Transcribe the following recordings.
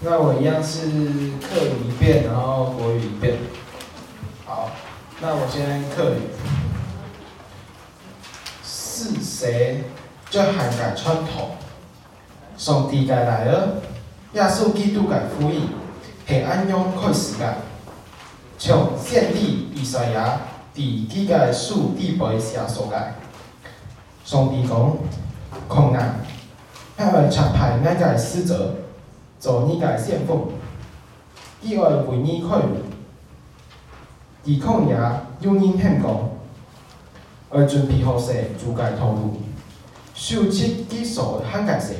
那我一样是客语一遍，然后国语一遍。好，那我先客语。是谁就涵盖传统？上帝该来了，耶稣基督该福音，系按样开始的。从先知以赛亚第几个书第八写所盖。上帝讲：困难，还会差派那个使者，做你个先锋，伊会为你开路。抵抗也有人很讲。而准备好势，主该透露，修葺基础涵盖谁？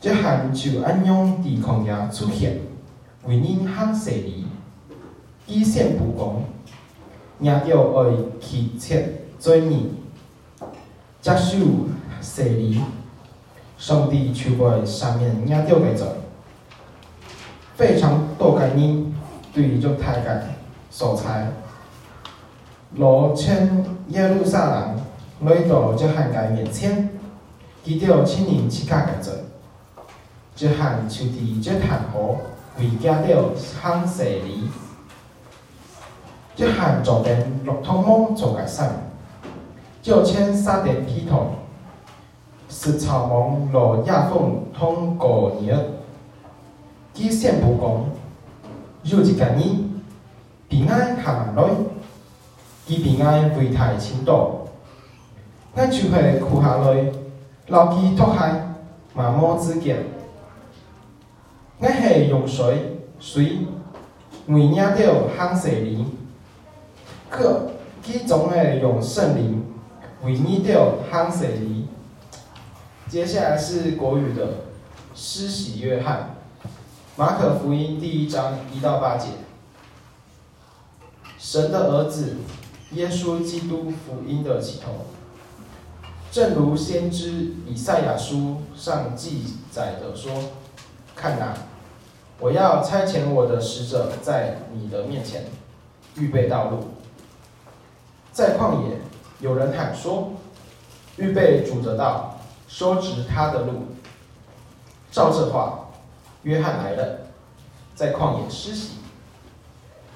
这汉就按样抵抗也出现，为人行势理，基线不公，也要爱去切罪孽，接受势理，上帝就会上面也掉个罪，非常多个人对着大家所猜。罗迁耶路撒冷来到这汉个面前，记着亲临其他个者，这汉就伫这坛河为家着行势理，这汉左边落汤蒙做个山，就迁沙点劈头，是草蒙罗亚凤通过日，基线不公，有一个人平安下来。伊平安危害青岛，咱就会哭下来，老基脱海，万莫之见。咱系用水水为领着行势理，可其总系用圣灵为领着行势理。接下来是国语的施洗约翰，马可福音第一章一到八节，神的儿子。耶稣基督福音的起头，正如先知以赛亚书上记载的说：“看哪，我要差遣我的使者在你的面前，预备道路。在旷野，有人喊说：预备主的道，说直他的路。照这话，约翰来了，在旷野施洗，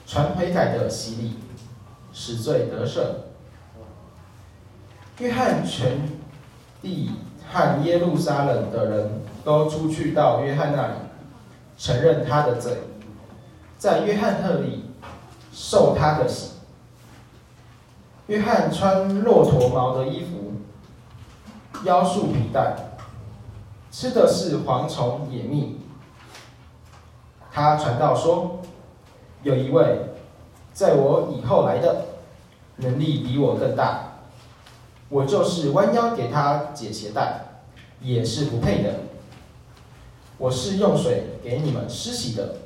传悔改的洗礼。”使罪得赦。约翰全地和耶路撒冷的人都出去到约翰那里，承认他的罪，在约翰那里受他的洗。约翰穿骆驼毛的衣服，腰束皮带，吃的是蝗虫野蜜。他传道说，有一位。在我以后来的，能力比我更大，我就是弯腰给他解鞋带，也是不配的。我是用水给你们施洗的，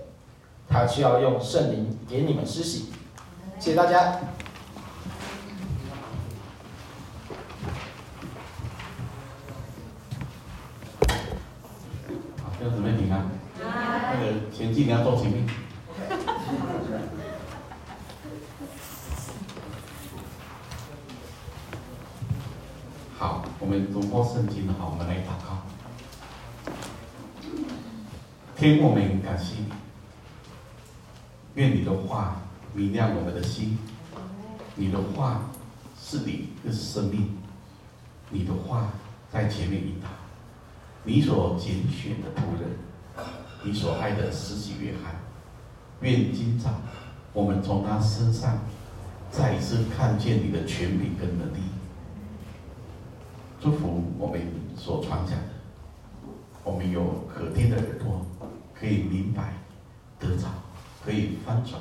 他却要用圣灵给你们施洗。谢谢大家。好，要准备平安。那个前进你要做前面。我们读过圣经的好，我们来祷告。天父，我们感谢你，愿你的话明亮我们的心。你的话是你的生命，你的话在前面引导。你所拣选的仆人，你所爱的十几约翰，愿今早我们从他身上再一次看见你的权柄跟能力。祝福我们所传讲的，我们有可听的耳朵，可以明白得着，可以翻转，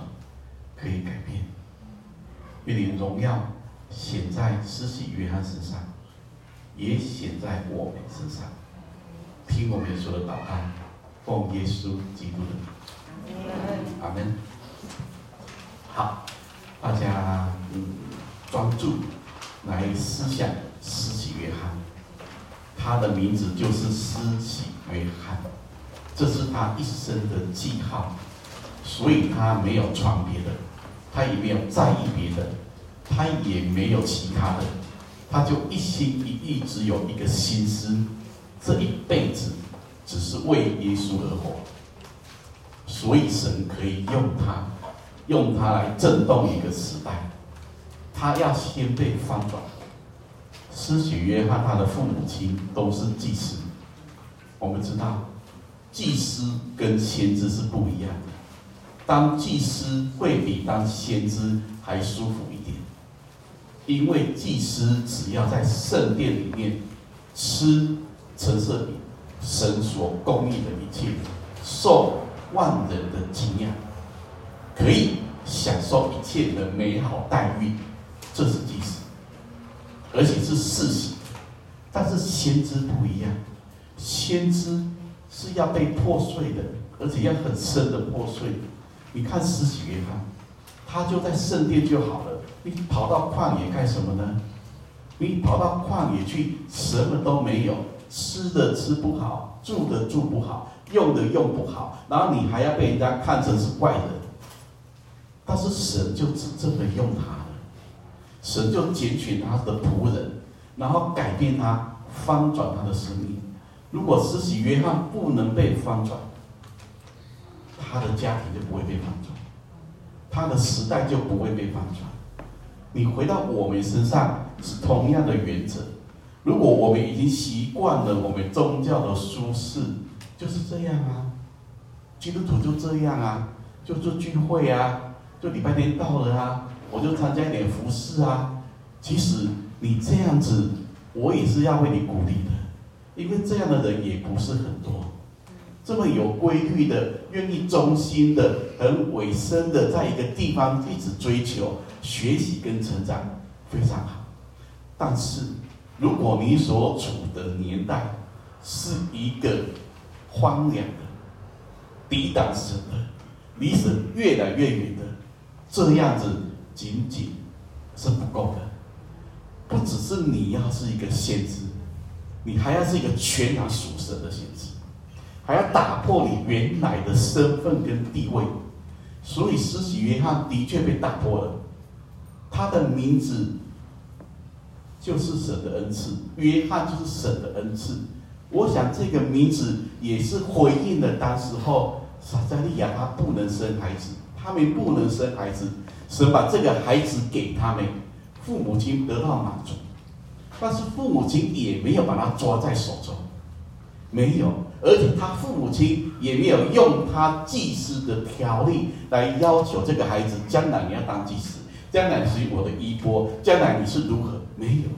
可以改变。愿你荣耀显在施洗约翰身上，也显在我们身上。听我们说的祷告，奉耶稣基督的名，阿门。好，大家嗯专注来思想。施洗约翰，他的名字就是施洗约翰，这是他一生的记号，所以他没有传别的，他也没有在意别的，他也没有其他的，他就一心一意只有一个心思，这一辈子只是为耶稣而活，所以神可以用他，用他来震动一个时代。他要先被翻转。施洗约翰他的父母亲都是祭司，我们知道，祭司跟先知是不一样的。当祭司会比当先知还舒服一点，因为祭司只要在圣殿里面吃陈设饼，神所供应的一切，受万人的敬仰，可以享受一切的美好待遇，这是祭司，而且是世袭。但是先知不一样，先知是要被破碎的，而且要很深的破碎。你看施洗约翰，他就在圣殿就好了。你跑到旷野干什么呢？你跑到旷野去，什么都没有，吃的吃不好，住的住不好，用的用不好，然后你还要被人家看成是怪人。但是神就只这么用他了，神就拣选他的仆人，然后改变他，翻转他的生命。如果施洗约翰不能被翻转，他的家庭就不会被翻转，他的时代就不会被翻转。你回到我们身上是同样的原则。如果我们已经习惯了我们宗教的舒适，就是这样啊，基督徒就这样啊，就做聚会啊，就礼拜天到了啊，我就参加一点服饰啊。其实你这样子，我也是要为你鼓励的，因为这样的人也不是很多。这么有规律的，愿意忠心的、很委身的，在一个地方一直追求、学习跟成长，非常好。但是，如果你所处的年代是一个荒凉的、抵挡神的、离神越来越远的，这样子仅仅是不够的。不只是你要是一个先知，你还要是一个全然属神的先知。还要打破你原来的身份跟地位，所以施洗约翰的确被打破了。他的名字就是神的恩赐，约翰就是神的恩赐。我想这个名字也是回应了当时候撒迦利亚他不能生孩子，他们不能生孩子，神把这个孩子给他们，父母亲得到满足，但是父母亲也没有把他抓在手中，没有。而且他父母亲也没有用他祭司的条例来要求这个孩子将来你要当祭司，将来是我的衣钵，将来你是如何？没有，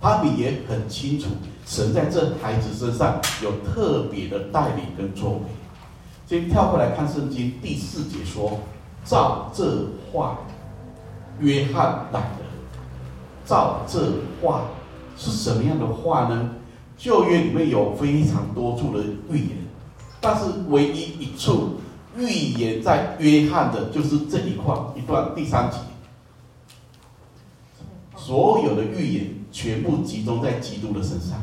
他们也很清楚，神在这孩子身上有特别的带领跟作为。先跳过来看圣经第四节说：“照这话，约翰来了。”照这话是什么样的话呢？旧约里面有非常多处的预言，但是唯一一处预言在约翰的，就是这一块一段第三节。所有的预言全部集中在基督的身上，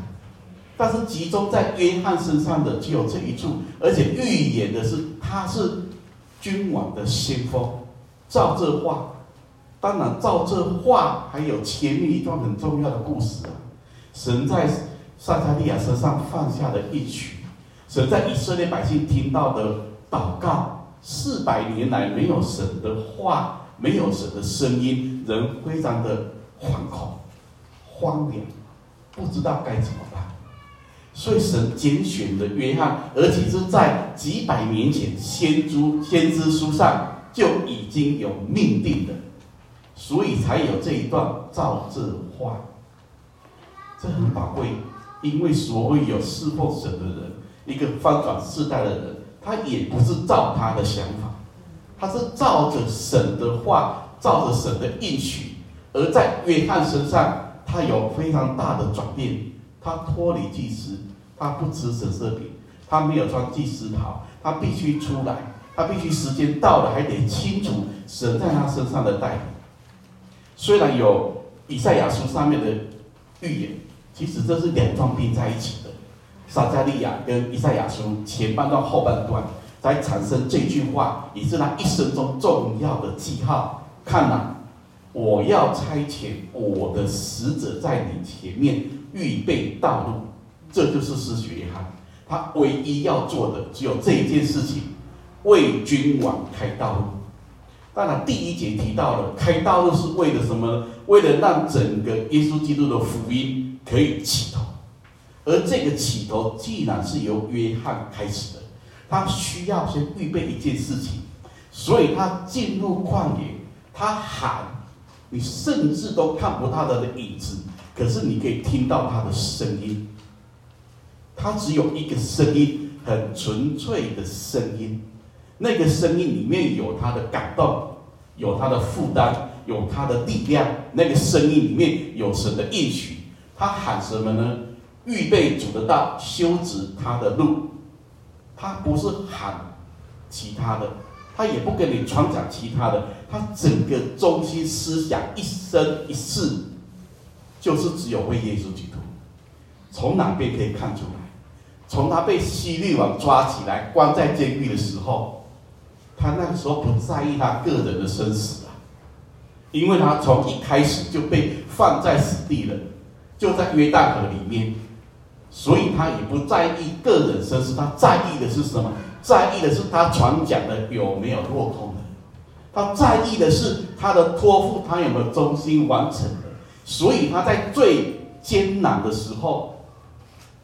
但是集中在约翰身上的只有这一处，而且预言的是他是君王的先锋。照这话，当然照这话还有前面一段很重要的故事啊，神在。撒迦利亚身上放下的一曲，神在以色列百姓听到的祷告，四百年来没有神的话，没有神的声音，人非常的惶恐、荒凉，不知道该怎么办。所以神拣选了约翰，而且是在几百年前先知先知书上就已经有命定的，所以才有这一段造这话，这很宝贵。因为所谓有侍奉神的人，一个翻转世代的人，他也不是照他的想法，他是照着神的话，照着神的应许。而在约翰身上，他有非常大的转变，他脱离祭司，他不吃陈设饼，他没有穿祭司袍，他必须出来，他必须时间到了还得清楚神在他身上的带领。虽然有以赛亚书上面的预言。其实这是两段并在一起的，撒迦利亚跟以赛亚书前半段后半段，才产生这句话，也是他一生中重要的记号。看呐，我要差遣我的使者在你前面预备道路，这就是施洗约翰。他唯一要做的只有这一件事情：为君王开道路。当然，第一节提到了开道路是为了什么？为了让整个耶稣基督的福音可以起头。而这个起头，既然是由约翰开始的，他需要先预备一件事情，所以他进入旷野，他喊。你甚至都看不到他的影子，可是你可以听到他的声音。他只有一个声音，很纯粹的声音。那个声音里面有他的感动，有他的负担，有他的力量。那个声音里面有神的应许。他喊什么呢？预备主的道，修直他的路。他不是喊其他的。他也不跟你传讲其他的，他整个中心思想一生一世，就是只有为耶稣基督。从哪边可以看出来？从他被希律王抓起来关在监狱的时候，他那个时候不在意他个人的生死啊，因为他从一开始就被放在死地了，就在约旦河里面，所以他也不在意个人生死，他在意的是什么？在意的是他传讲的有没有落空的，他在意的是他的托付他有没有忠心完成的，所以他在最艰难的时候，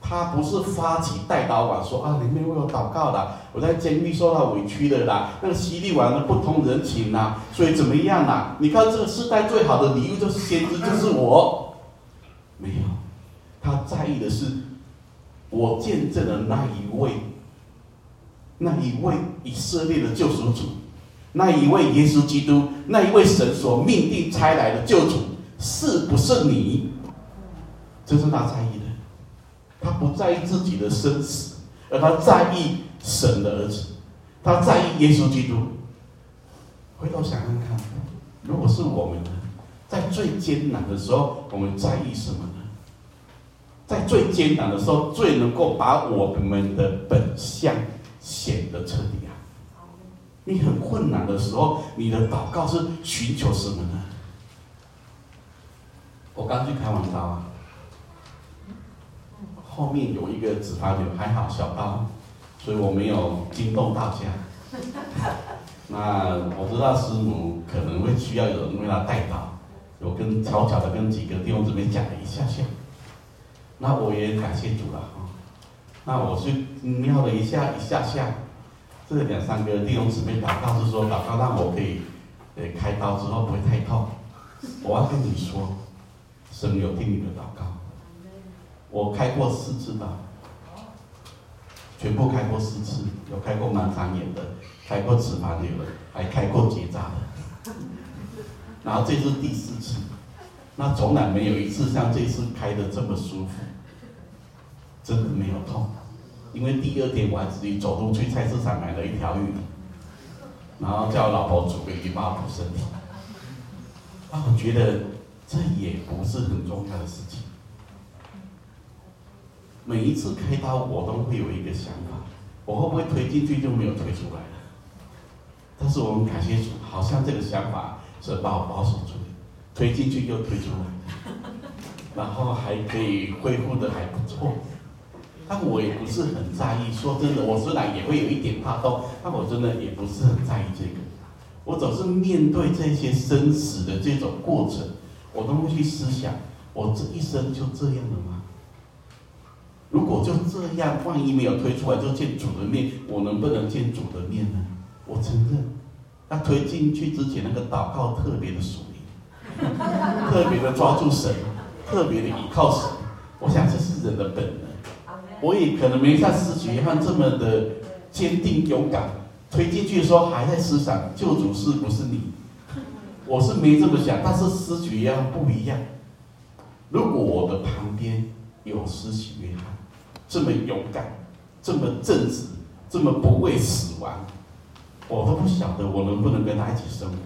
他不是发起代祷文说啊，里面为我祷告的，我在监狱受到委屈的啦，那个希律王的不通人情呐、啊，所以怎么样啊？你看这个世代最好的礼物就是先知，就是我，没有，他在意的是我见证的那一位。那一位以色列的救赎主，那一位耶稣基督，那一位神所命定差来的救主，是不是你？这是他在意的，他不在意自己的生死，而他在意神的儿子，他在意耶稣基督。回头想想看，如果是我们，在最艰难的时候，我们在意什么？在最艰难的时候，最能够把我们的本相。显得彻底啊！你很困难的时候，你的祷告是寻求什么呢？我刚去开完刀啊，后面有一个脂肪瘤，还好小刀，所以我没有惊动大家。那我知道师母可能会需要有人为他代祷，我跟悄悄的跟几个弟兄姊妹讲了一下下，那我也感谢主了。那我去瞄了一下，一下下，这两三个弟兄姊妹祷告是说，祷告让我可以，呃，开刀之后不会太痛。我要跟你说，神有听你的祷告。我开过四次刀，全部开过四次，有开过盲肠炎的，开过脂肪瘤的，还开过结扎的。然后这是第四次，那从来没有一次像这次开的这么舒服。真的没有痛，因为第二天我还自己走路去菜市场买了一条鱼，然后叫老婆煮给你帮我补身体。啊，我觉得这也不是很重要的事情。每一次开刀，我都会有一个想法：我会不会推进去就没有推出来了？但是我们感谢主，好像这个想法是把我保守住，推进去又推出来，然后还可以恢复的还不错。但我也不是很在意。说真的，我虽然也会有一点怕痛，但我真的也不是很在意这个。我总是面对这些生死的这种过程，我都会去思想：我这一生就这样了吗？如果就这样，万一没有推出来就见主的面，我能不能见主的面呢？我承认，他推进去之前那个祷告特别的属灵，特别的抓住神，特别的依靠神。我想这是人的本能。我也可能没像施洗约翰这么的坚定勇敢，推进去的时候还在思想救主是不是你？我是没这么想，但是施洗约翰不一样。如果我的旁边有施洗约翰这么勇敢、这么正直、这么不畏死亡，我都不晓得我能不能跟他一起生活，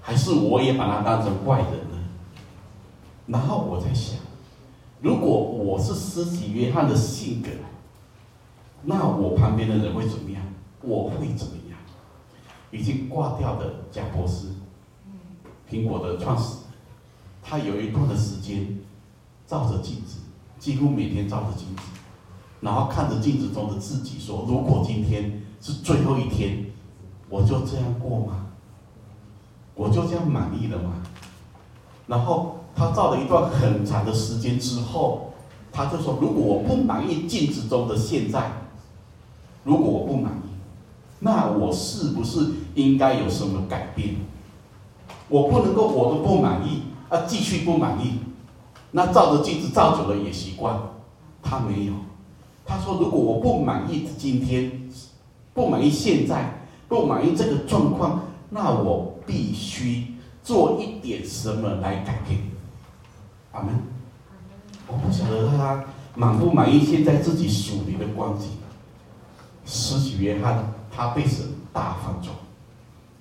还是我也把他当成怪人呢？然后我在想。如果我是施洗约翰的性格，那我旁边的人会怎么样？我会怎么样？已经挂掉的贾博士，苹果的创始人，他有一段的时间照着镜子，几乎每天照着镜子，然后看着镜子中的自己说：“如果今天是最后一天，我就这样过吗？我就这样满意了吗？”然后他照了一段很长的时间之后，他就说：“如果我不满意镜子中的现在，如果我不满意，那我是不是应该有什么改变？我不能够我都不满意啊，继续不满意。那照着镜子照久了也习惯。他没有，他说：如果我不满意今天，不满意现在，不满意这个状况，那我必须做一点什么来改变。阿门。我不晓得他满不满意现在自己属灵的光景。施洗约翰。他被神大翻转，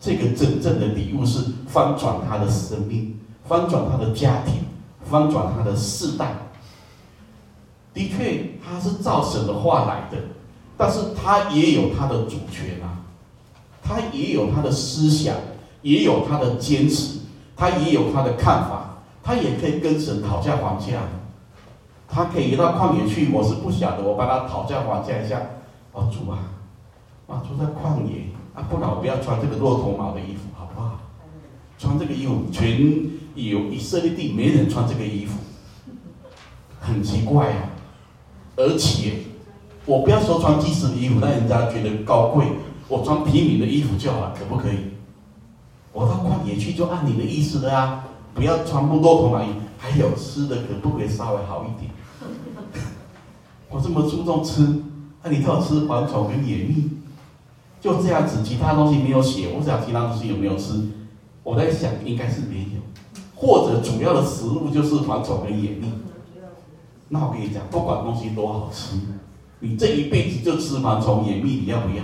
这个真正的礼物是翻转他的生命，翻转他的家庭，翻转他的世代。的确，他是照神的话来的，但是他也有他的主权啊，他也有他的思想，也有他的坚持，他也有他的看法，他也可以跟神讨价还价，他可以到旷野去，我是不晓得，我帮他讨价还价一下，哦，主啊。啊，住在旷野啊，不然我不要穿这个骆驼毛的衣服，好不好？穿这个衣服，全有以色列地没人穿这个衣服，很奇怪啊。而且，我不要说穿祭司的衣服，让人家觉得高贵，我穿平民的衣服就好了，可不可以？我到旷野去就按你的意思的啊，不要穿不骆驼毛衣，还有吃的可不可以稍微好一点？我这么注重吃，那、啊、你知道吃蝗虫跟野蜜？就这样子，其他东西没有写，我想其他东西有没有吃？我在想，应该是没有，或者主要的食物就是蝗虫跟野蜜。那我跟你讲，不管东西多好吃，你这一辈子就吃蝗虫野蜜，你要不要？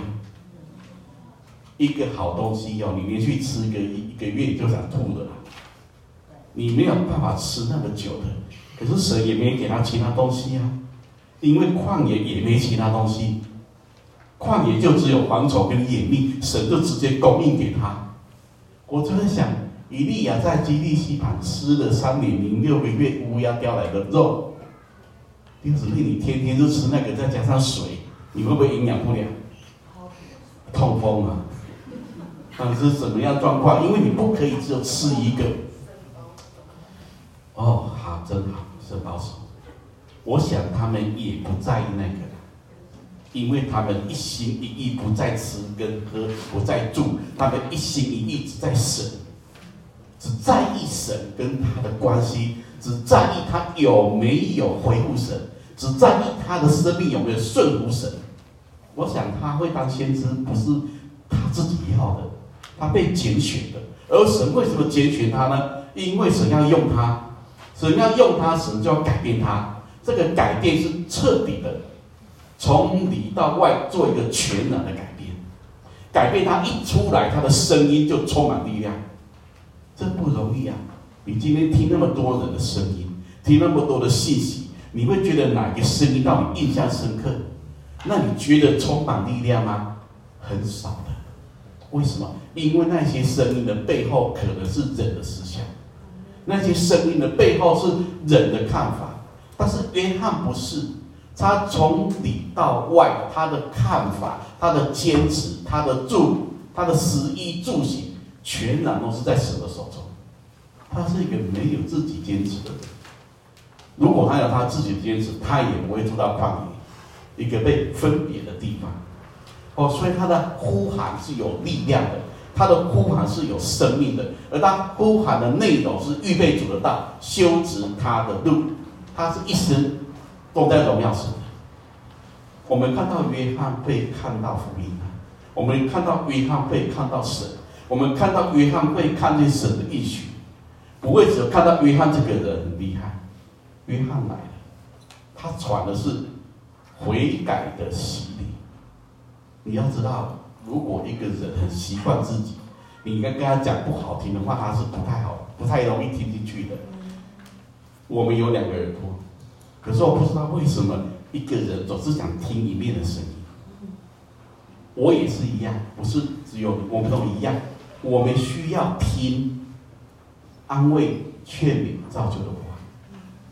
一个好东西哦，你连续吃个一一个月，你就想吐了。你没有办法吃那么久的，可是神也没给他其他东西啊，因为旷野也没其他东西。旷野就只有蝗虫跟野蜜，神就直接供应给他。我就在想，以利亚在基利溪旁吃了三年零六个月乌鸦叼来的肉，弟兄姊妹，你天天就吃那个，再加上水，你会不会营养不良？痛风啊？但是什么样状况？因为你不可以只有吃一个。哦，好，真好，是保守。我想他们也不在意那个。因为他们一心一意不再吃跟喝，不再住，他们一心一意只在神，只在意神跟他的关系，只在意他有没有回复神，只在意他的生命有没有顺服神。我想他会当先知，不是他自己要的，他被拣选的。而神为什么拣选他呢？因为神要用他，神要用他，神就要改变他。这个改变是彻底的。从里到外做一个全然的改变，改变他一出来，他的声音就充满力量，这不容易啊！你今天听那么多人的声音，听那么多的信息，你会觉得哪个声音让你印象深刻？那你觉得充满力量吗？很少的。为什么？因为那些声音的背后可能是人的思想，那些声音的背后是人的看法，但是约翰不是。他从里到外，他的看法、他的坚持、他的住、他的食衣住行，全然都是在神的手中。他是一个没有自己坚持的人。如果他有他自己的坚持，他也不会住到旷野，一个被分别的地方。哦，所以他的呼喊是有力量的，他的呼喊是有生命的，而他呼喊的内容是预备主的道，修直他的路。他是一生。都在荣耀神。我们看到约翰被看到福音，我们看到约翰被看到神，我们看到约翰被看见神的应许，不会只看到约翰这个人很厉害。约翰来了，他传的是悔改的洗礼。你要知道，如果一个人很习惯自己，你应该跟他讲不好听的话，他是不太好，不太容易听进去的。我们有两个耳朵。可是我不知道为什么一个人总是想听一面的声音。我也是一样，不是只有我们都一样。我们需要听安慰、劝勉、造就的话，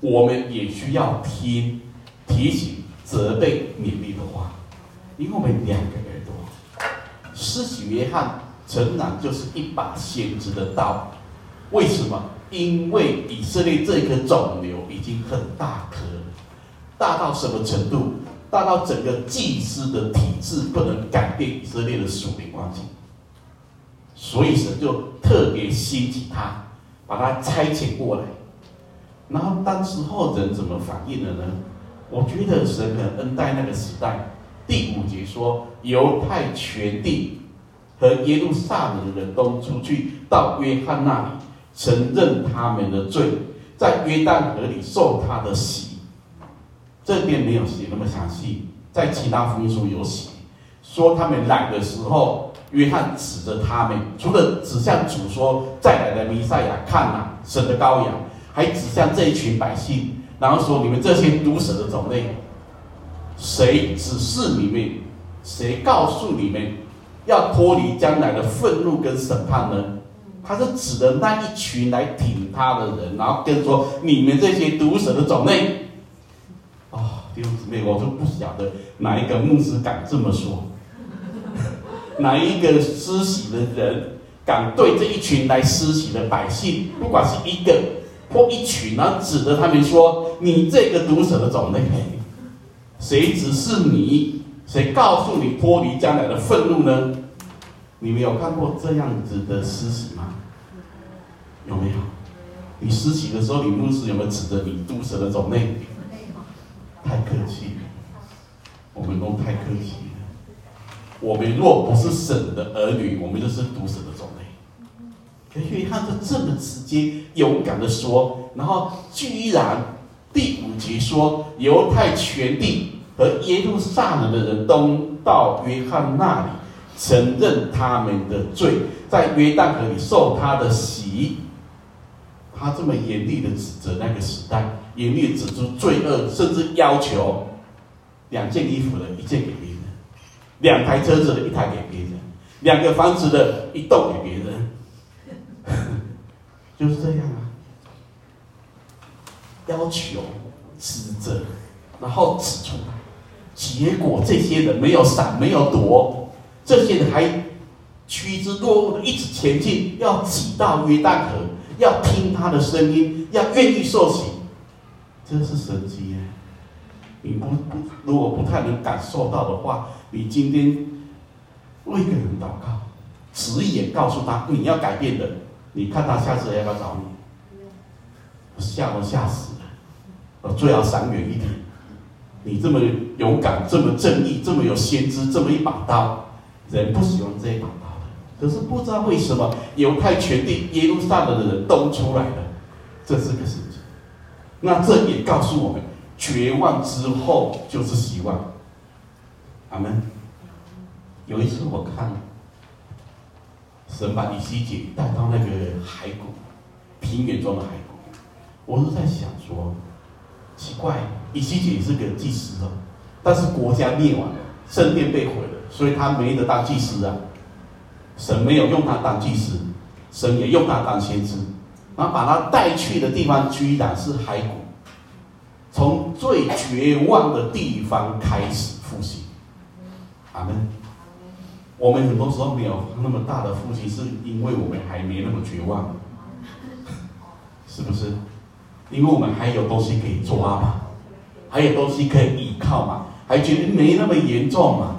我们也需要听提醒、责备勉励的话，因为我们两个耳朵，施洗约翰诚然就是一把先知的刀，为什么？因为以色列这颗肿瘤已经很大颗，大到什么程度？大到整个祭司的体制不能改变以色列的属灵光景，所以神就特别兴起他，把他差遣过来。然后当时候人怎么反应的呢？我觉得神很恩待那个时代。第五节说，犹太全地和耶路撒冷的人都出去到约翰那里，承认他们的罪，在约旦河里受他的洗。这边没有写那么详细，在其他福音书有写，说他们来的时候，约翰指着他们，除了指向主说再来的弥赛亚，看哪，神的羔羊，还指向这一群百姓，然后说你们这些毒蛇的种类，谁指示你们？谁告诉你们要脱离将来的愤怒跟审判呢？他是指的那一群来挺他的人，然后跟说你们这些毒蛇的种类。啊弟兄姊妹，我就不晓得哪一个牧师敢这么说，哪一个施洗的人敢对这一群来施洗的百姓，不管是一个或一群，然后指着他们说：“你这个毒蛇的种类，谁指示你？谁告诉你脱离将来的愤怒呢？”你们有看过这样子的施洗吗？有没有？你施洗的时候，你牧师有没有指着你毒蛇的种类？太客气了，我们都太客气了。我们若不是神的儿女，我们就是毒蛇的种类。可约翰就这么直接、勇敢的说，然后居然第五节说，犹太全地和耶路撒冷的人都到约翰那里，承认他们的罪，在约旦河里受他的洗。他这么严厉的指责那个时代。严厉指出罪恶，甚至要求两件衣服的一件给别人，两台车子的一台给别人，两个房子的一栋给别人，就是这样啊。要求、指责，然后指出来，结果这些人没有闪，没有躲，这些人还趋之若鹜的一直前进，要挤到约旦河，要听他的声音，要愿意受洗。这是神迹耶！你不不，如果不太能感受到的话，你今天为一个人祷告，直言告诉他你要改变的，你看他下次要不要找你？吓都吓死了！我最好闪远一点。你这么勇敢，这么正义，这么有先知，这么一把刀，人不喜欢这一把刀的。可是不知道为什么，犹太全地耶路撒冷的人都出来了，这是个事情。那这也告诉我们，绝望之后就是希望。阿门。有一次我看，神把以西姐带到那个骸骨，平原中的骸骨，我是在想说，奇怪，以西结也是个祭司哦，但是国家灭亡了，圣殿被毁了，所以他没得当祭司啊。神没有用他当祭司，神也用他当先知。然后把他带去的地方居然是骸骨，从最绝望的地方开始复兴。阿门。我们很多时候没有那么大的复兴，是因为我们还没那么绝望，是不是？因为我们还有东西可以抓嘛，还有东西可以依靠嘛，还觉得没那么严重嘛。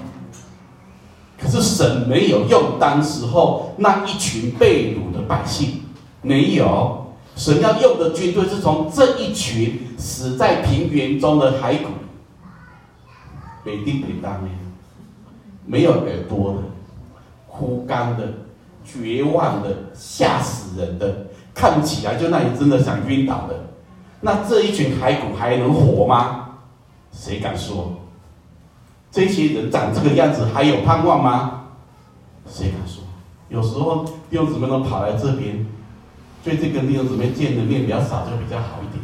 可是神没有用当时候那一群被掳的百姓。没有，神要用的军队是从这一群死在平原中的骸骨，北地北当面，没有耳朵的，枯干的，绝望的，吓死人的，看起来就那里真的想晕倒的，那这一群骸骨还能活吗？谁敢说？这些人长这个样子还有盼望吗？谁敢说？有时候弟兄姊妹都跑来这边。所以这个弟兄姊妹见的面比较少，就比较好一点。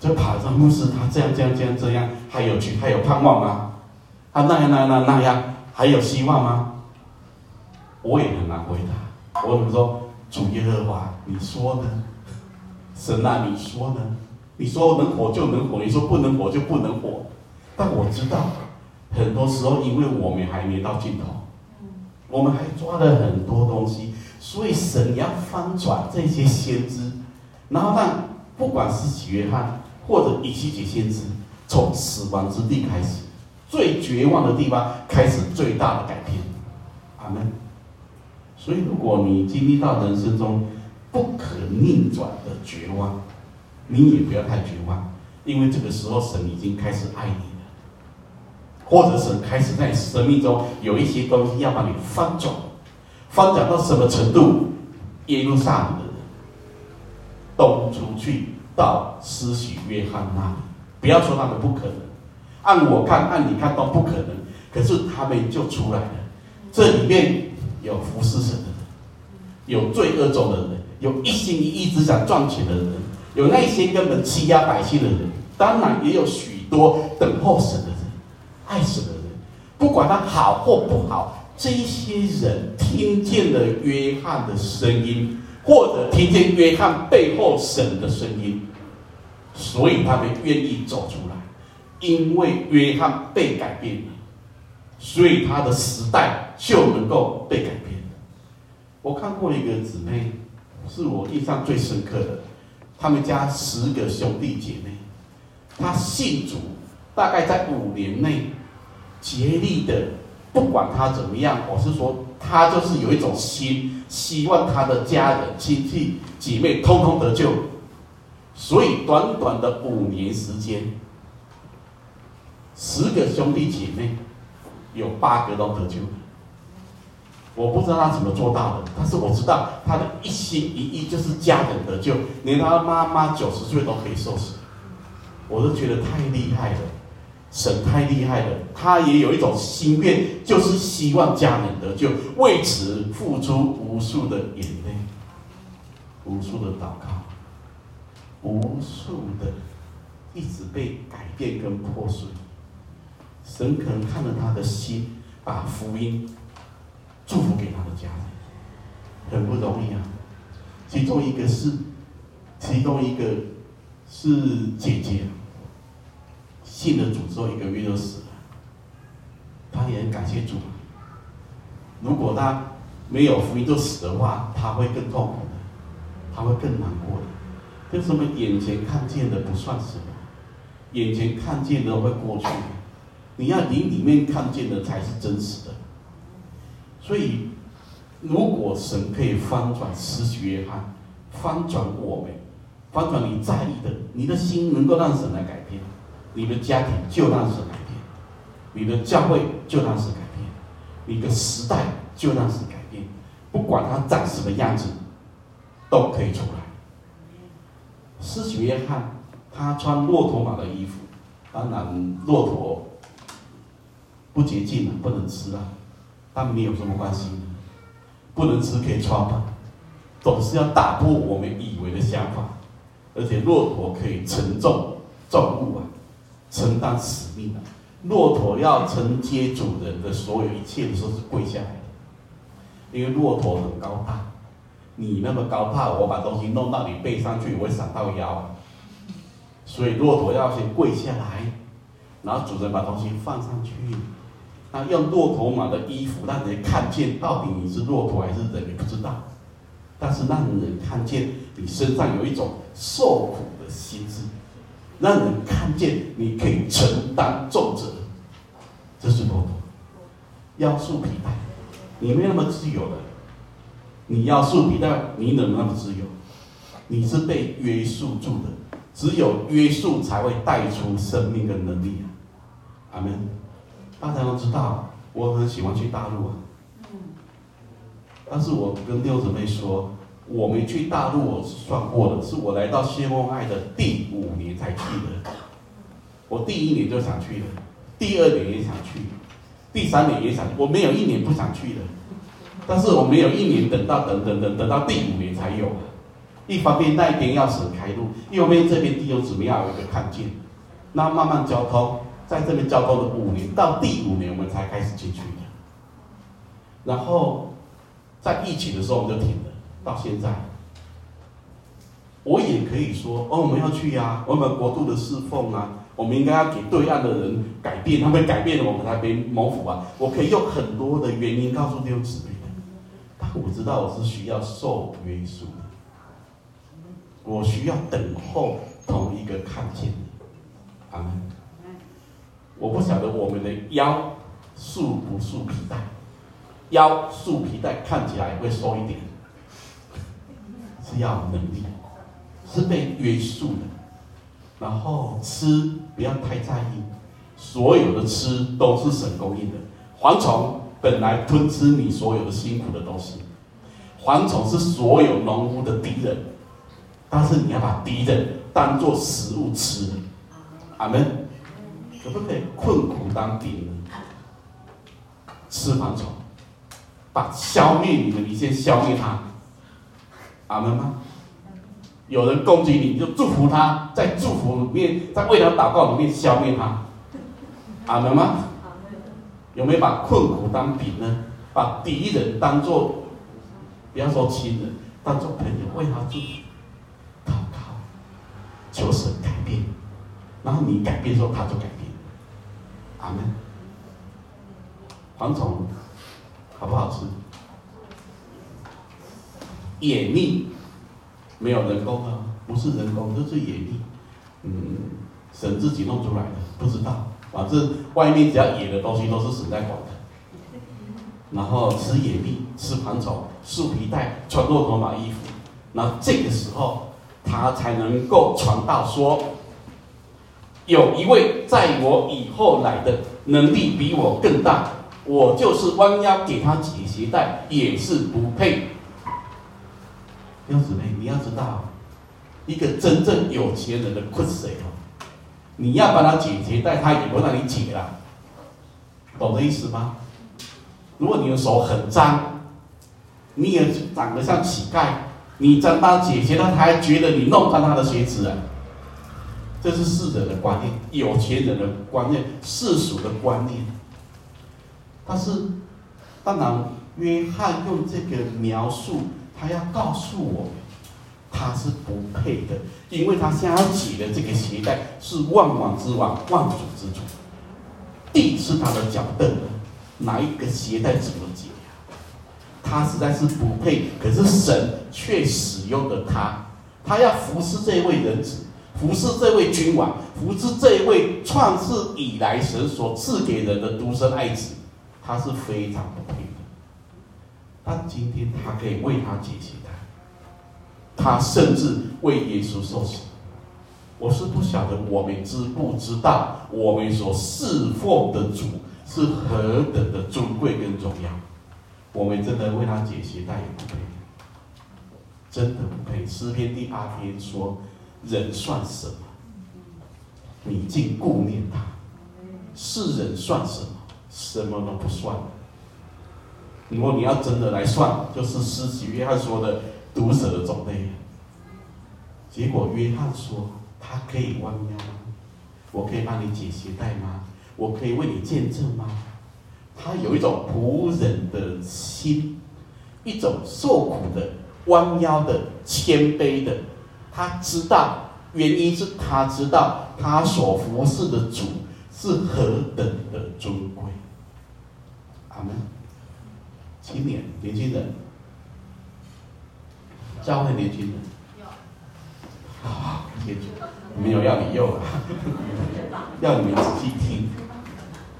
就跑着牧师，他这样这样这样这样，还有去还有盼望吗？他那样那样那样那样，还有希望吗？我也很难回答。我怎么说？主耶和华，你说呢？神啊，你说呢？你说能活就能活，你说不能活就不能活。但我知道，很多时候因为我们还没到尽头，我们还抓了很多东西，所以神要翻转这些先知，然后让不管是洗约翰或者以西结先知，从死亡之地开始，最绝望的地方开始最大的改变。阿门。所以，如果你经历到人生中不可逆转的绝望，你也不要太绝望，因为这个时候神已经开始爱你了，或者神开始在生命中有一些东西要把你翻转，翻转到什么程度？耶路撒冷的人都出去到施洗约翰那里，不要说他们不可能，按我看，按你看都不可能，可是他们就出来了，这里面有服侍神的人，有罪恶中的人，有一心一意只想赚钱的人。有那些根本欺压百姓的人，当然也有许多等候神的人、爱神的人。不管他好或不好，这些人听见了约翰的声音，或者听见约翰背后神的声音，所以他们愿意走出来。因为约翰被改变了，所以他的时代就能够被改变。我看过一个姊妹，是我印象最深刻的。他们家十个兄弟姐妹，他信主，大概在五年内，竭力的，不管他怎么样，我是说，他就是有一种心，希望他的家人、亲戚、姐妹通通得救，所以短短的五年时间，十个兄弟姐妹，有八个都得救。我不知道他怎么做到的，但是我知道他的一心一意就是家人得救，连他妈妈九十岁都可以受洗，我都觉得太厉害了，神太厉害了。他也有一种心愿，就是希望家人得救，为此付出无数的眼泪，无数的祷告，无数的一直被改变跟破碎。神可能看了他的心，把福音。祝福给他的家人，很不容易啊。其中一个是，其中一个是姐姐，信了主之后一个月就死了。他也很感谢主。如果他没有福音就死的话，他会更痛苦的，他会更难过的。为什么眼前看见的不算什么？眼前看见的会过去，你要灵里面看见的才是真实的。所以，如果神可以翻转施洗约翰，翻转我们，翻转你在意的，你的心能够让神来改变，你的家庭就让神改变，你的教会就让神改变，你的时代就让神改变，不管他长什么样子，都可以出来。施洗约翰他穿骆驼马的衣服，当然骆驼不洁净了，不能吃了。但没有什么关系，不能吃可以穿吧，总是要打破我们以为的想法。而且骆驼可以承重重物啊，承担使命啊。骆驼要承接主人的所有一切的时候是跪下来的，因为骆驼很高大，你那么高大，我把东西弄到你背上去，我会闪到腰。所以骆驼要先跪下来，然后主人把东西放上去。那用骆驼马的衣服让人看见，到底你是骆驼还是人，你不知道。但是让人看见你身上有一种受苦的心志，让人看见你可以承担重责，这是骆驼。要束皮带，你没那么自由的。你要束皮带，你怎么那么自由？你是被约束住的，只有约束才会带出生命的能力啊！阿门。大家都知道，我很喜欢去大陆啊。但是我跟六姊妹说，我没去大陆，我是算过的，是我来到谢梦爱的第五年才去的。我第一年就想去了，第二年也想去，第三年也想，我没有一年不想去的。但是我没有一年等到等等等等到第五年才有。一方面那边要省开路，一方面这边弟兄姊妹要有一个看见，那慢慢交通。在这边交通了五年，到第五年我们才开始进去的。然后在疫情的时候我们就停了，到现在。我也可以说，哦，我们要去呀，我们国度的侍奉啊，我们应该要给对岸的人改变，他们改变了，我们才被蒙福啊！我可以用很多的原因告诉弟兄姊妹的，但我知道我是需要受约束的，我需要等候同一个看见的。阿门。我不晓得我们的腰束不束皮带，腰束皮带看起来会瘦一点，是要能力，是被约束的。然后吃不要太在意，所有的吃都是神供应的。蝗虫本来吞吃你所有的辛苦的东西，蝗虫是所有农夫的敌人，但是你要把敌人当做食物吃。阿门。可不可以困苦当敌人？吃蝗虫，把消灭你的，你先消灭他。阿门吗？有人攻击你，你就祝福他，在祝福里面，在为他祷告里面消灭他，阿门吗？有没有把困苦当敌呢？把敌人当做，不要说亲人，当做朋友，为他祝福、祷告、求神改变，然后你改变之后，他就改变，阿门。蝗虫好不好吃？野蜜。没有人工啊，不是人工，这是野蜜，嗯，神自己弄出来的，不知道。反正外面只要野的东西都是神在管的。然后吃野蜜，吃蝗虫，束皮带，穿骆驼马衣服。那这个时候，他才能够传道说，有一位在我以后来的，能力比我更大，我就是弯腰给他解鞋带，也是不配。弟兄姊妹，你要知道，一个真正有钱人的困谁哦？你要帮他解鞋带，他也不会让你解了，懂这意思吗？如果你的手很脏，你也长得像乞丐，你帮他解鞋带，他还觉得你弄脏他的鞋子啊？这是世人的观念，有钱人的观念，世俗的观念。但是，当然，约翰用这个描述。他要告诉我们，他是不配的，因为他想要解的这个鞋带是万王之王、万主之主，地是他的脚凳，哪一个鞋带怎么解呀？他实在是不配，可是神却使用了他，他要服侍这位人子，服侍这位君王，服侍这位创世以来神所赐给人的独生爱子，他是非常不配的。但今天他可以为他解鞋带，他甚至为耶稣受死。我是不晓得我们知不知道，我们所侍奉的主是何等的尊贵跟重要。我们真的为他解鞋带也不配，真的不配。诗篇第八篇说：“人算什么？你竟顾念他；世人算什么？什么都不算。”如果你要真的来算，就是施洗约翰说的毒蛇的种类。结果约翰说：“他可以弯腰？我可以帮你解鞋带吗？我可以为你见证吗？”他有一种仆人的心，一种受苦的、弯腰的、谦卑的。他知道，原因是他知道他所服侍的主是何等的尊贵。阿门。青年、年轻人，教会年轻人，啊，没有要你用啊，要你们仔细听，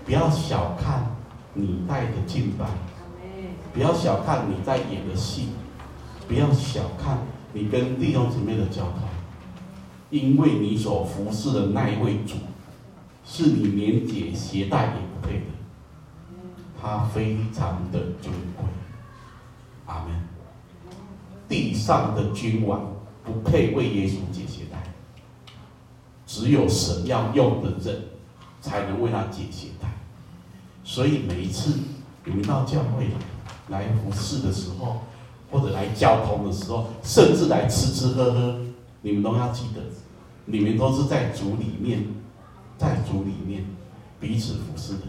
不要小看你带的敬拜，不要小看你在演的戏，不要小看你跟弟兄姊妹的交通，因为你所服侍的那一位主，是你连解鞋带也不配的。他非常的尊贵，阿门。地上的君王不配为耶稣解鞋带，只有神要用的人才能为他解鞋带。所以每一次你们到教会来服侍的时候，或者来交通的时候，甚至来吃吃喝喝，你们都要记得，你们都是在主里面，在主里面彼此服侍的。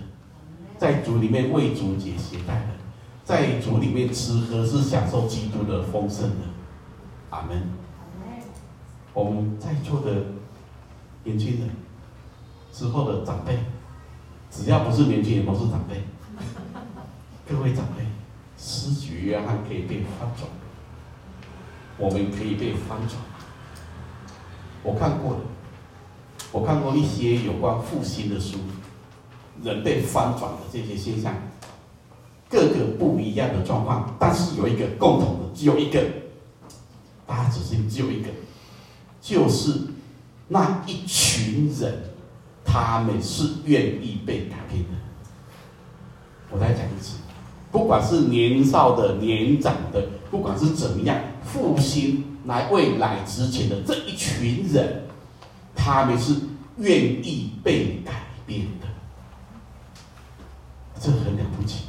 在主里面为主解携带的，在主里面吃喝是享受基督的丰盛的，阿门。我们在座的年轻人，之后的长辈，只要不是年轻人，都是长辈。各位长辈，施洗约翰可以被翻转，我们可以被翻转。我看过了，我看过一些有关复兴的书，人被翻转的这些现象，各个不一样的状况，但是有一个共同的，只有一个，大家只是只有一个，就是那一群人，他们是愿意被改变的。我再讲一次。不管是年少的、年长的，不管是怎么样，复兴来未来之前的这一群人，他们是愿意被改变的，这很了不起。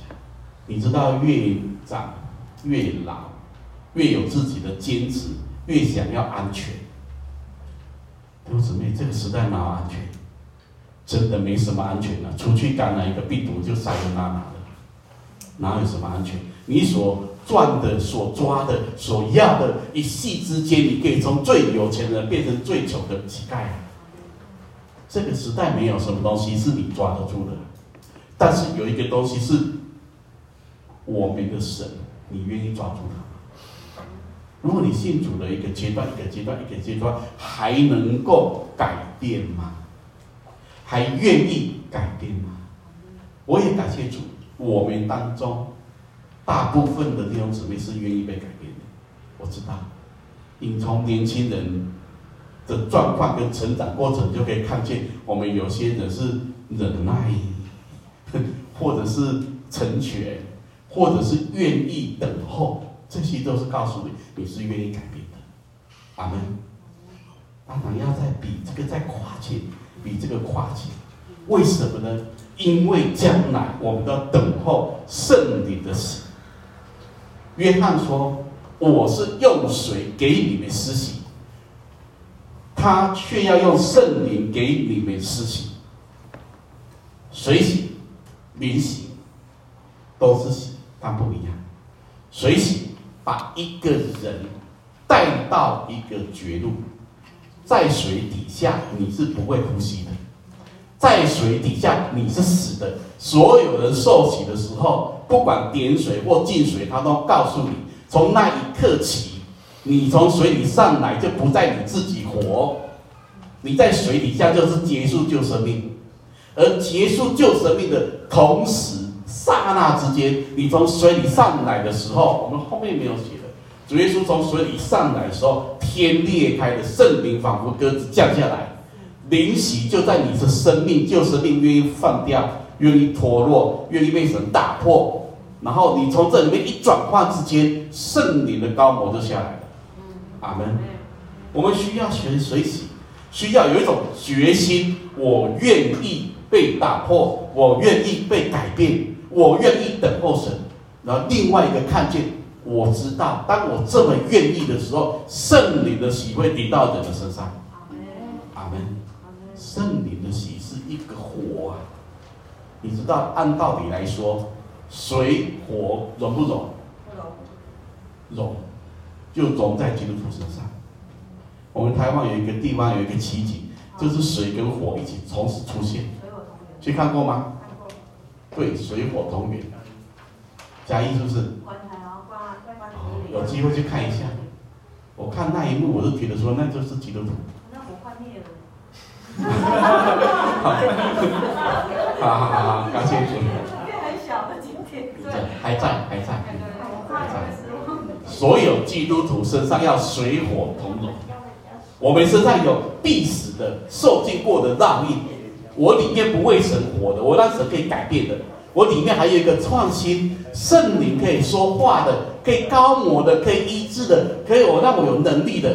你知道，越长越老，越有自己的坚持，越想要安全。弟兄姊妹，这个时代哪有安全？真的没什么安全了，出去感染一个病毒就塞得哪哪。有什么安全？你所赚的、所抓的、所要的，一夕之间，你可以从最有钱的人变成最穷的乞丐。这个时代没有什么东西是你抓得住的，但是有一个东西是我们的神，你愿意抓住它？如果你信主的一个阶段、一个阶段、一个阶段，还能够改变吗？还愿意改变吗？我也感谢主。我们当中大部分的弟兄姊妹是愿意被改变的，我知道。你从年轻人的状况跟成长过程就可以看见，我们有些人是忍耐，或者是成全，或者是愿意等候，这些都是告诉你你是愿意改变的。阿门。当然要再比这个再跨界，比这个跨界，为什么呢？因为将来我们都要等候圣灵的洗。约翰说：“我是用水给你们施洗，他却要用圣灵给你们施洗。水洗、灵洗都是洗，但不一样。水洗把一个人带到一个绝路，在水底下你是不会呼吸的。”在水底下，你是死的。所有人受洗的时候，不管点水或进水，他都告诉你：从那一刻起，你从水里上来就不再你自己活，你在水底下就是结束救生命。而结束救生命的同时，刹那之间，你从水里上来的时候，我们后面没有写的。主耶稣从水里上来的时候，天裂开的圣灵仿佛鸽子降下来。灵洗就在你的生命，旧生命愿意放掉，愿意脱落，愿意被神打破，然后你从这里面一转换之间，圣灵的膏抹就下来了。阿门。我们需要学水洗，需要有一种决心，我愿意被打破，我愿意被改变，我愿意等候神。然后另外一个看见，我知道，当我这么愿意的时候，圣灵的洗会临到人的身上。圣灵的喜是一个火啊，你知道，按道理来说，水火融不融？融，融，就融在基督徒身上。我们台湾有一个地方有一个奇景，就是水跟火一起同时出现。去看过吗？对，水火同源。嘉义是不是？哦，有机会去看一下。我看那一幕，我就觉得说，那就是基督徒。哈哈哈哈哈！好好好，感谢主。很小的今天，对，还在，还在，还在。所有基督徒身上要水火同融。我们身上有必死的、受尽过的烙印。我里面不为神活的，我让神可以改变的。我里面还有一个创新，圣灵可以说话的，可以膏抹的，可以医治的，可以我让我有能力的。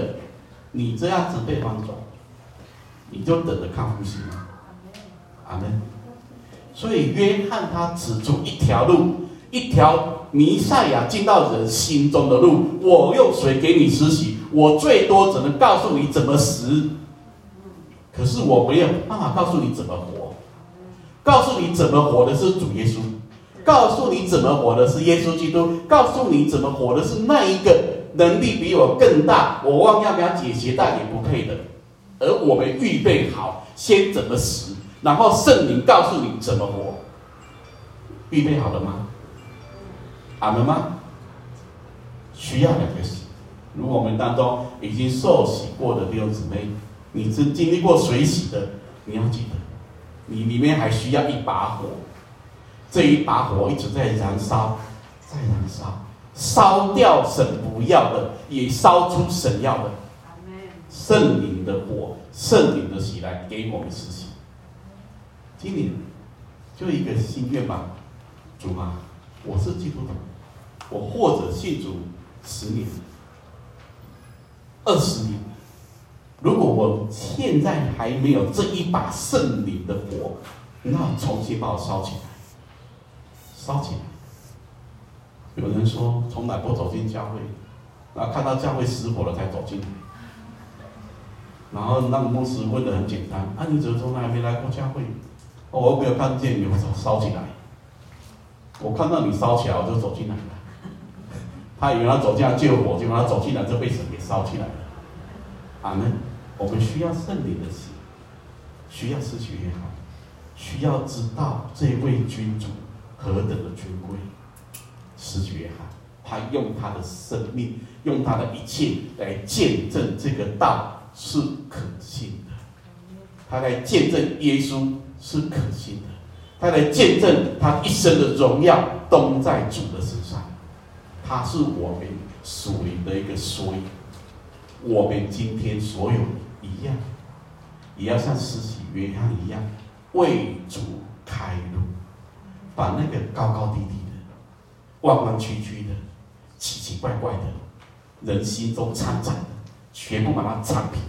你这样子被帮助。你就等着看复兴，阿门。所以约翰他指出一条路，一条弥赛亚进到人心中的路。我用水给你施洗，我最多只能告诉你怎么死，可是我没有办法告诉你怎么活。告诉你怎么活的是主耶稣，告诉你怎么活的是耶稣基督，告诉你怎么活的是那一个能力比我更大，我忘要不要解鞋带也不配的。而我们预备好，先怎么死，然后圣灵告诉你怎么活，预备好了吗？阿门吗？需要两个洗。如果我们当中已经受洗过的弟兄姊妹，你是经历过水洗的，你要记得，你里面还需要一把火，这一把火一直在燃烧，在燃烧，烧掉神不要的，也烧出神要的。圣灵的火，圣灵的喜来给我们实习。今年就一个心愿吧，主啊，我是基督徒，我或者信主十年、二十年，如果我现在还没有这一把圣灵的火，那重新把我烧起来，烧起来。有人说从来不走进教会，然后看到教会失火了才走进。然后那个牧师问的很简单：“啊，你怎么从来没来过教会？”哦，我没有看见你烧烧起来，我看到你烧起来，我就走进来了。他以为他走进来救火，结果他走进来就被神给烧起来了。阿门。我们需要圣灵的洗，需要施洗约翰，需要知道这位君主何等的尊贵。施洗约翰，他用他的生命，用他的一切来见证这个道。是可信的，他来见证耶稣是可信的，他来见证他一生的荣耀都在主的身上，他是我们属灵的一个缩影。我们今天所有一样，也要像施洗约翰一样为主开路，把那个高高低低的、弯弯曲曲的、奇奇怪怪的，人心中掺杂。全部把它铲平，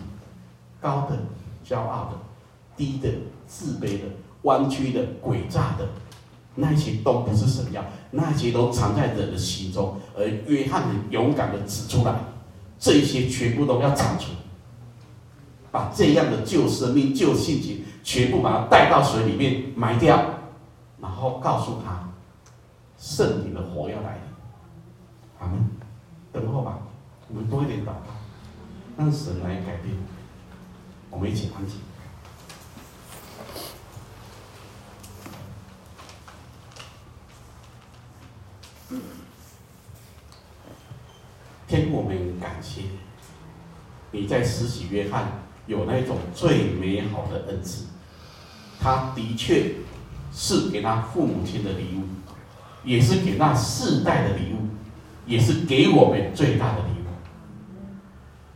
高的、骄傲的、低的、自卑的、弯曲的、诡诈的，那些都不是神要，那些都藏在人的心中。而约翰很勇敢的指出来，这些全部都要铲除，把这样的旧生命、旧性情全部把它带到水里面埋掉，然后告诉他，圣灵的火要来了。阿门。等候吧，我们多一点祷告。让神来改变，我们一起安静。天父，我们感谢你在施洗约翰有那种最美好的恩赐，他的确是给他父母亲的礼物，也是给那世代的礼物，也是给我们最大的礼物。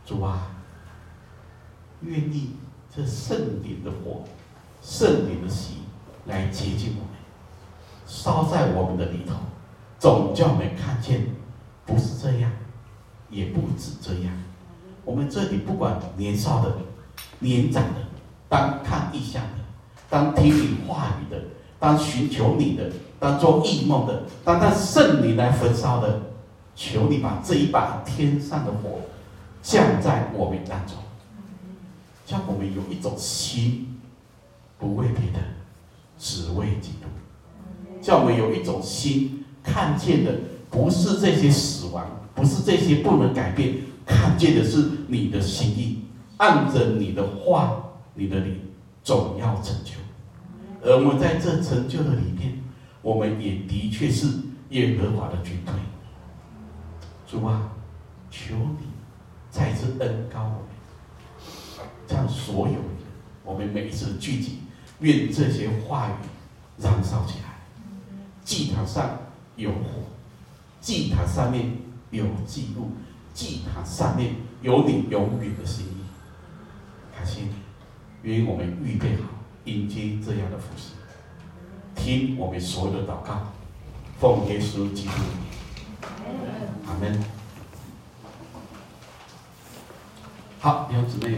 主啊，愿意这圣灵的火、圣灵的洗来接近我们，烧在我们的里头，总叫我们看见，不是这样，也不止这样。我们这里不管年少的、年长的，当看异象的，当听你话语的，当寻求你的，当做异梦的，当让圣灵来焚烧的，求你把这一把天上的火。降在我们当中，叫我们有一种心，不为别的，只为基督；叫我们有一种心，看见的不是这些死亡，不是这些不能改变，看见的是你的心意，按着你的话，你的理总要成就。而我们在这成就的里面，我们也的确是耶和华的军队。主啊，求你。再次恩膏我们，将所有人我们每一次聚集，愿这些话语燃烧起来。祭坛上有火，祭坛上面有记录，祭坛上面有你永远的心意。感谢你，愿我们预备好迎接这样的服饰，听我们所有的祷告，奉耶稣基督名，阿门。好，弟兄姊妹。